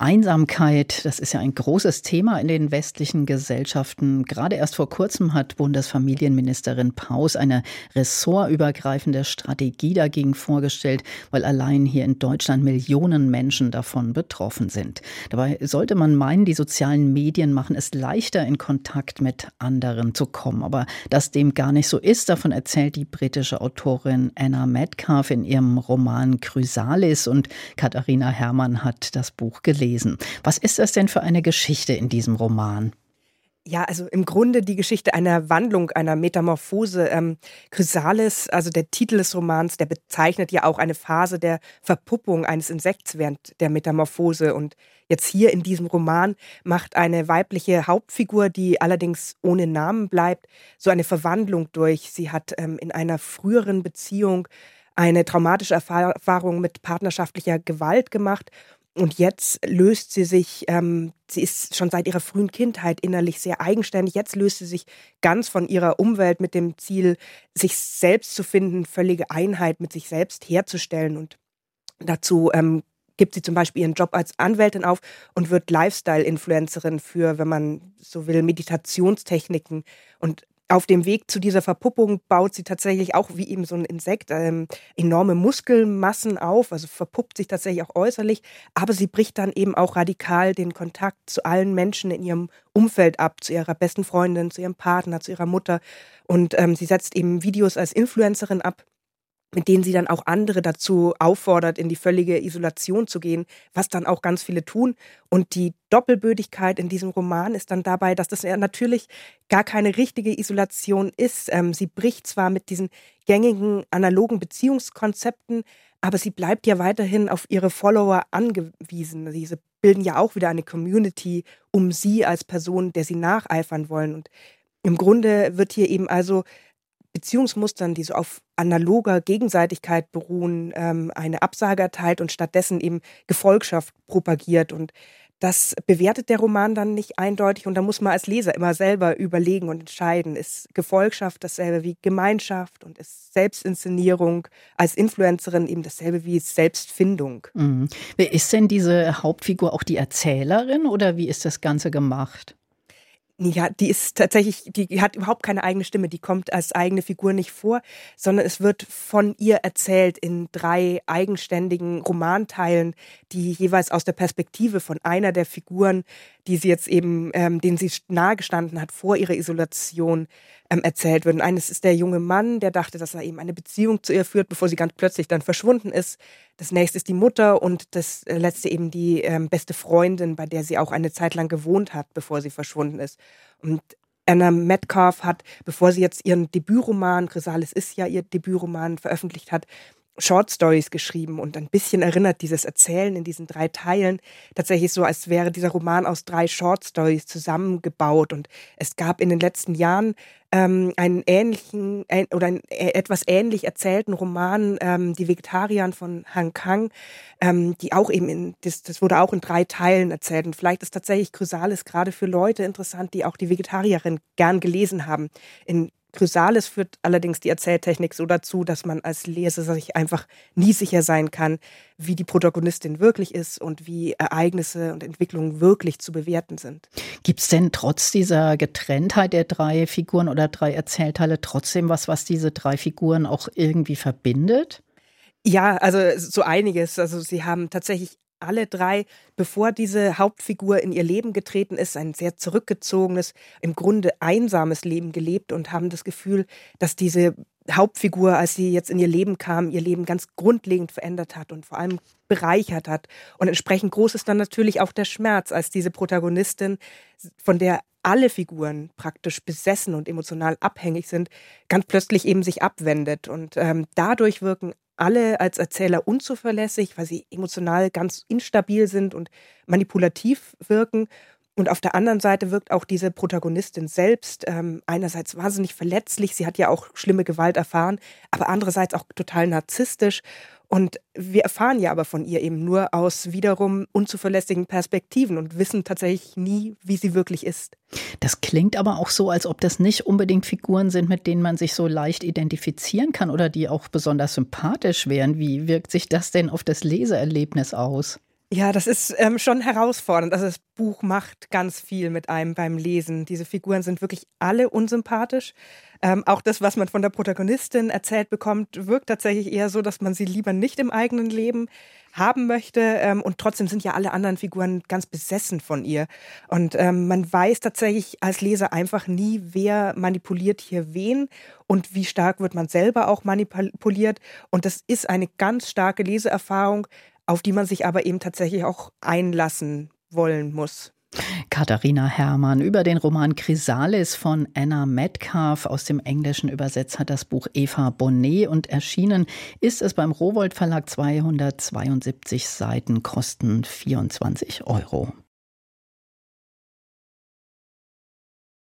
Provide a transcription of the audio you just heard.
Einsamkeit, das ist ja ein großes Thema in den westlichen Gesellschaften. Gerade erst vor kurzem hat Bundesfamilienministerin Paus eine ressortübergreifende Strategie dagegen vorgestellt, weil allein hier in Deutschland Millionen Menschen davon betroffen sind. Dabei sollte man meinen, die sozialen Medien machen es leichter, in Kontakt mit anderen zu kommen. Aber dass dem gar nicht so ist, davon erzählt die britische Autorin Anna Metcalf in ihrem Roman Chrysalis und Katharina Herrmann hat das Buch gelesen gelesen. Was ist das denn für eine Geschichte in diesem Roman? Ja, also im Grunde die Geschichte einer Wandlung, einer Metamorphose. Ähm, Chrysalis, also der Titel des Romans, der bezeichnet ja auch eine Phase der Verpuppung eines Insekts während der Metamorphose. Und jetzt hier in diesem Roman macht eine weibliche Hauptfigur, die allerdings ohne Namen bleibt, so eine Verwandlung durch. Sie hat ähm, in einer früheren Beziehung eine traumatische Erfahrung mit partnerschaftlicher Gewalt gemacht und jetzt löst sie sich, ähm, sie ist schon seit ihrer frühen Kindheit innerlich sehr eigenständig. Jetzt löst sie sich ganz von ihrer Umwelt mit dem Ziel, sich selbst zu finden, völlige Einheit mit sich selbst herzustellen. Und dazu ähm, gibt sie zum Beispiel ihren Job als Anwältin auf und wird Lifestyle-Influencerin für, wenn man so will, Meditationstechniken und auf dem Weg zu dieser Verpuppung baut sie tatsächlich auch wie eben so ein Insekt ähm, enorme Muskelmassen auf, also verpuppt sich tatsächlich auch äußerlich, aber sie bricht dann eben auch radikal den Kontakt zu allen Menschen in ihrem Umfeld ab, zu ihrer besten Freundin, zu ihrem Partner, zu ihrer Mutter. Und ähm, sie setzt eben Videos als Influencerin ab mit denen sie dann auch andere dazu auffordert, in die völlige Isolation zu gehen, was dann auch ganz viele tun. Und die Doppelbödigkeit in diesem Roman ist dann dabei, dass das ja natürlich gar keine richtige Isolation ist. Ähm, sie bricht zwar mit diesen gängigen analogen Beziehungskonzepten, aber sie bleibt ja weiterhin auf ihre Follower angewiesen. Diese bilden ja auch wieder eine Community um sie als Person, der sie nacheifern wollen. Und im Grunde wird hier eben also Beziehungsmustern, die so auf analoger Gegenseitigkeit beruhen, ähm, eine Absage erteilt und stattdessen eben Gefolgschaft propagiert. Und das bewertet der Roman dann nicht eindeutig und da muss man als Leser immer selber überlegen und entscheiden. Ist Gefolgschaft dasselbe wie Gemeinschaft und ist Selbstinszenierung als Influencerin eben dasselbe wie Selbstfindung? Mhm. Ist denn diese Hauptfigur auch die Erzählerin oder wie ist das Ganze gemacht? Ja, die ist tatsächlich, die hat überhaupt keine eigene Stimme, die kommt als eigene Figur nicht vor, sondern es wird von ihr erzählt in drei eigenständigen Romanteilen, die jeweils aus der Perspektive von einer der Figuren, die sie jetzt eben, ähm, denen sie nahegestanden hat vor ihrer Isolation, ähm, erzählt wird. Und eines ist der junge Mann, der dachte, dass er eben eine Beziehung zu ihr führt, bevor sie ganz plötzlich dann verschwunden ist. Das nächste ist die Mutter und das äh, letzte eben die ähm, beste Freundin, bei der sie auch eine Zeit lang gewohnt hat, bevor sie verschwunden ist. Und Anna Metcalf hat, bevor sie jetzt ihren Debütroman, Chrysalis ist ja ihr Debütroman, veröffentlicht hat, Short Stories geschrieben und ein bisschen erinnert dieses Erzählen in diesen drei Teilen tatsächlich so, als wäre dieser Roman aus drei Short Stories zusammengebaut. Und es gab in den letzten Jahren ähm, einen ähnlichen ein, oder einen äh, etwas ähnlich erzählten Roman, ähm, Die Vegetarier von Han Kang, ähm, die auch eben in, das, das wurde auch in drei Teilen erzählt. Und vielleicht ist tatsächlich Chrysalis gerade für Leute interessant, die auch die Vegetarierin gern gelesen haben. In Chrysalis führt allerdings die Erzähltechnik so dazu, dass man als Leser sich einfach nie sicher sein kann, wie die Protagonistin wirklich ist und wie Ereignisse und Entwicklungen wirklich zu bewerten sind. Gibt es denn trotz dieser Getrenntheit der drei Figuren oder drei Erzählteile trotzdem was, was diese drei Figuren auch irgendwie verbindet? Ja, also so einiges. Also sie haben tatsächlich alle drei, bevor diese Hauptfigur in ihr Leben getreten ist, ein sehr zurückgezogenes, im Grunde einsames Leben gelebt und haben das Gefühl, dass diese Hauptfigur, als sie jetzt in ihr Leben kam, ihr Leben ganz grundlegend verändert hat und vor allem bereichert hat. Und entsprechend groß ist dann natürlich auch der Schmerz, als diese Protagonistin, von der alle Figuren praktisch besessen und emotional abhängig sind, ganz plötzlich eben sich abwendet. Und ähm, dadurch wirken alle als Erzähler unzuverlässig, weil sie emotional ganz instabil sind und manipulativ wirken. Und auf der anderen Seite wirkt auch diese Protagonistin selbst ähm, einerseits wahnsinnig verletzlich, sie hat ja auch schlimme Gewalt erfahren, aber andererseits auch total narzisstisch. Und wir erfahren ja aber von ihr eben nur aus wiederum unzuverlässigen Perspektiven und wissen tatsächlich nie, wie sie wirklich ist. Das klingt aber auch so, als ob das nicht unbedingt Figuren sind, mit denen man sich so leicht identifizieren kann oder die auch besonders sympathisch wären. Wie wirkt sich das denn auf das Leseerlebnis aus? Ja, das ist ähm, schon herausfordernd. Also das Buch macht ganz viel mit einem beim Lesen. Diese Figuren sind wirklich alle unsympathisch. Ähm, auch das, was man von der Protagonistin erzählt bekommt, wirkt tatsächlich eher so, dass man sie lieber nicht im eigenen Leben haben möchte. Ähm, und trotzdem sind ja alle anderen Figuren ganz besessen von ihr. Und ähm, man weiß tatsächlich als Leser einfach nie, wer manipuliert hier wen und wie stark wird man selber auch manipuliert. Und das ist eine ganz starke Leseerfahrung auf die man sich aber eben tatsächlich auch einlassen wollen muss. Katharina Herrmann über den Roman Chrysalis von Anna Metcalf aus dem Englischen übersetzt hat das Buch Eva Bonnet und erschienen ist es beim Rowold Verlag 272 Seiten, kosten 24 Euro.